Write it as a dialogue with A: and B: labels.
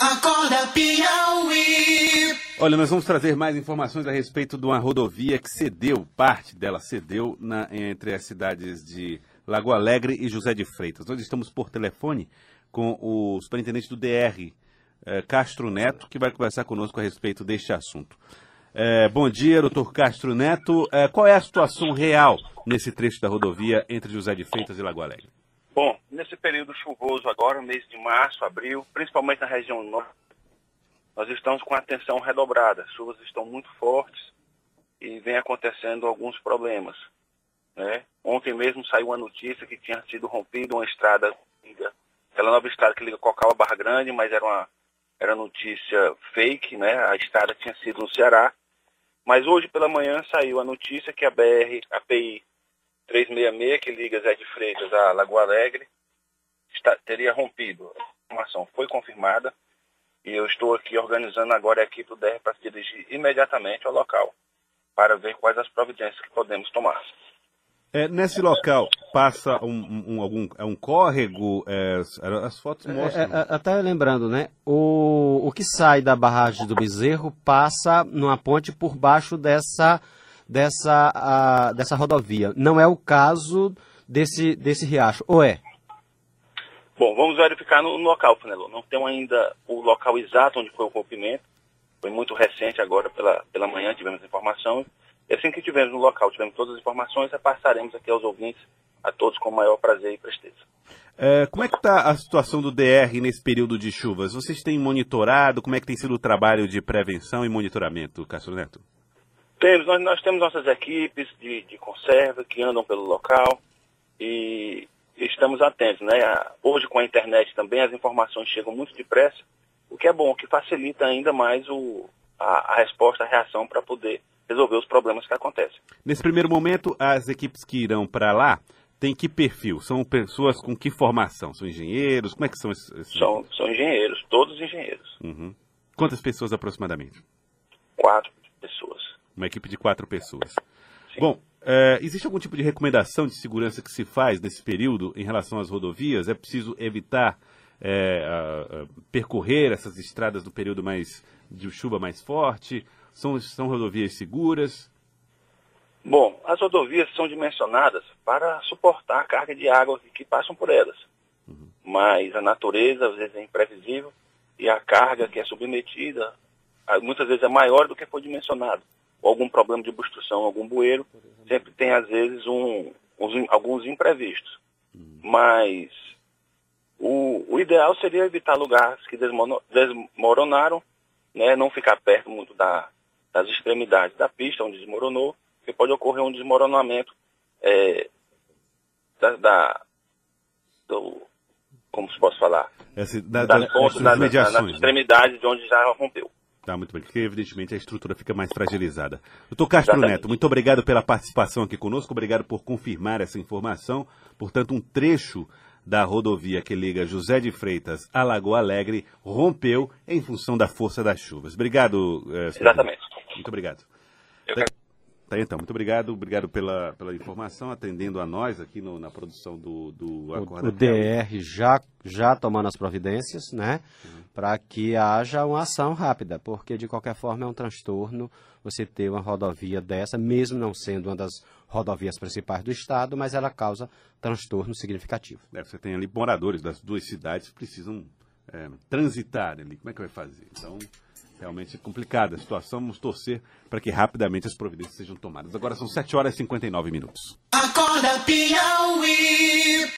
A: Acorda Piauí.
B: Olha, nós vamos trazer mais informações a respeito de uma rodovia que cedeu, parte dela cedeu na, entre as cidades de Lagoa Alegre e José de Freitas. Nós estamos por telefone com o superintendente do DR, eh, Castro Neto, que vai conversar conosco a respeito deste assunto. Eh, bom dia, doutor Castro Neto. Eh, qual é a situação real nesse trecho da rodovia entre José de Freitas e Lagoa Alegre?
C: Bom, nesse período chuvoso agora, mês de março, abril, principalmente na região norte, nós estamos com atenção redobrada. As chuvas estão muito fortes e vem acontecendo alguns problemas. Né? Ontem mesmo saiu uma notícia que tinha sido rompida uma estrada, aquela nova estrada que liga Cocal a Barra Grande, mas era uma era notícia fake, né? A estrada tinha sido no Ceará. Mas hoje pela manhã saiu a notícia que a BR, a PI 366, que liga Zé de Freitas a Lagoa Alegre, está, teria rompido. A informação foi confirmada e eu estou aqui organizando agora a equipe do DR para se dirigir imediatamente ao local para ver quais as providências que podemos tomar.
B: É, nesse local passa um, um, algum é um córrego, é, as fotos mostram.
D: É, é, até lembrando, né? O, o que sai da barragem do Bezerro passa numa ponte por baixo dessa dessa, a, dessa rodovia. Não é o caso desse, desse riacho, ou é?
C: Bom, vamos verificar no, no local, Fenelon. Não temos ainda o local exato onde foi o rompimento. Foi muito recente agora, pela, pela manhã, tivemos informação. E assim que tivermos no local, tivermos todas as informações, repassaremos aqui aos ouvintes, a todos com o maior prazer e presteza.
B: É, como é que está a situação do DR nesse período de chuvas? Vocês têm monitorado? Como é que tem sido o trabalho de prevenção e monitoramento, Castro Neto?
C: Temos, nós, nós temos nossas equipes de, de conserva que andam pelo local e estamos atentos. Né? Hoje com a internet também as informações chegam muito depressa, o que é bom, o que facilita ainda mais o, a, a resposta, a reação para poder resolver os problemas que acontecem.
B: Nesse primeiro momento, as equipes que irão para lá têm que perfil? São pessoas com que formação? São engenheiros? Como é que são esses?
C: São, são engenheiros, todos engenheiros.
B: Uhum. Quantas pessoas aproximadamente?
C: Quatro pessoas.
B: Uma equipe de quatro pessoas. Sim. Bom, é, existe algum tipo de recomendação de segurança que se faz nesse período em relação às rodovias? É preciso evitar é, a, a percorrer essas estradas no período mais de chuva mais forte? São, são rodovias seguras?
C: Bom, as rodovias são dimensionadas para suportar a carga de água que, passam por elas. Uhum. Mas a natureza às vezes é imprevisível e a carga que é submetida muitas vezes é maior do que foi dimensionado ou algum problema de obstrução, algum bueiro, sempre tem às vezes um, uns, alguns imprevistos. Mas o, o, ideal seria evitar lugares que desmoronaram, né, não ficar perto muito da, das extremidades da pista onde desmoronou, porque pode ocorrer um desmoronamento é, da, da do, como se posso falar,
B: Essa, da, das,
C: da, pontas, das, das, das extremidades de onde já rompeu.
B: Tá, muito bem, porque evidentemente a estrutura fica mais fragilizada. Doutor Castro Exatamente. Neto, muito obrigado pela participação aqui conosco, obrigado por confirmar essa informação. Portanto, um trecho da rodovia que liga José de Freitas a Lagoa Alegre rompeu em função da força das chuvas. Obrigado,
C: eh, Exatamente.
B: Muito obrigado. Tá, então, muito obrigado, obrigado pela, pela informação, atendendo a nós aqui no, na produção do, do
D: Acorda. O, o DR já, já tomando as providências, né? Uhum para que haja uma ação rápida, porque de qualquer forma é um transtorno você ter uma rodovia dessa, mesmo não sendo uma das rodovias principais do estado, mas ela causa transtorno significativo.
B: É, você tem ali moradores das duas cidades que precisam é, transitar ali. Como é que vai fazer? Então, realmente complicada a situação. Vamos torcer para que rapidamente as providências sejam tomadas. Agora são 7 horas e 59 minutos. Acorda, Piauí.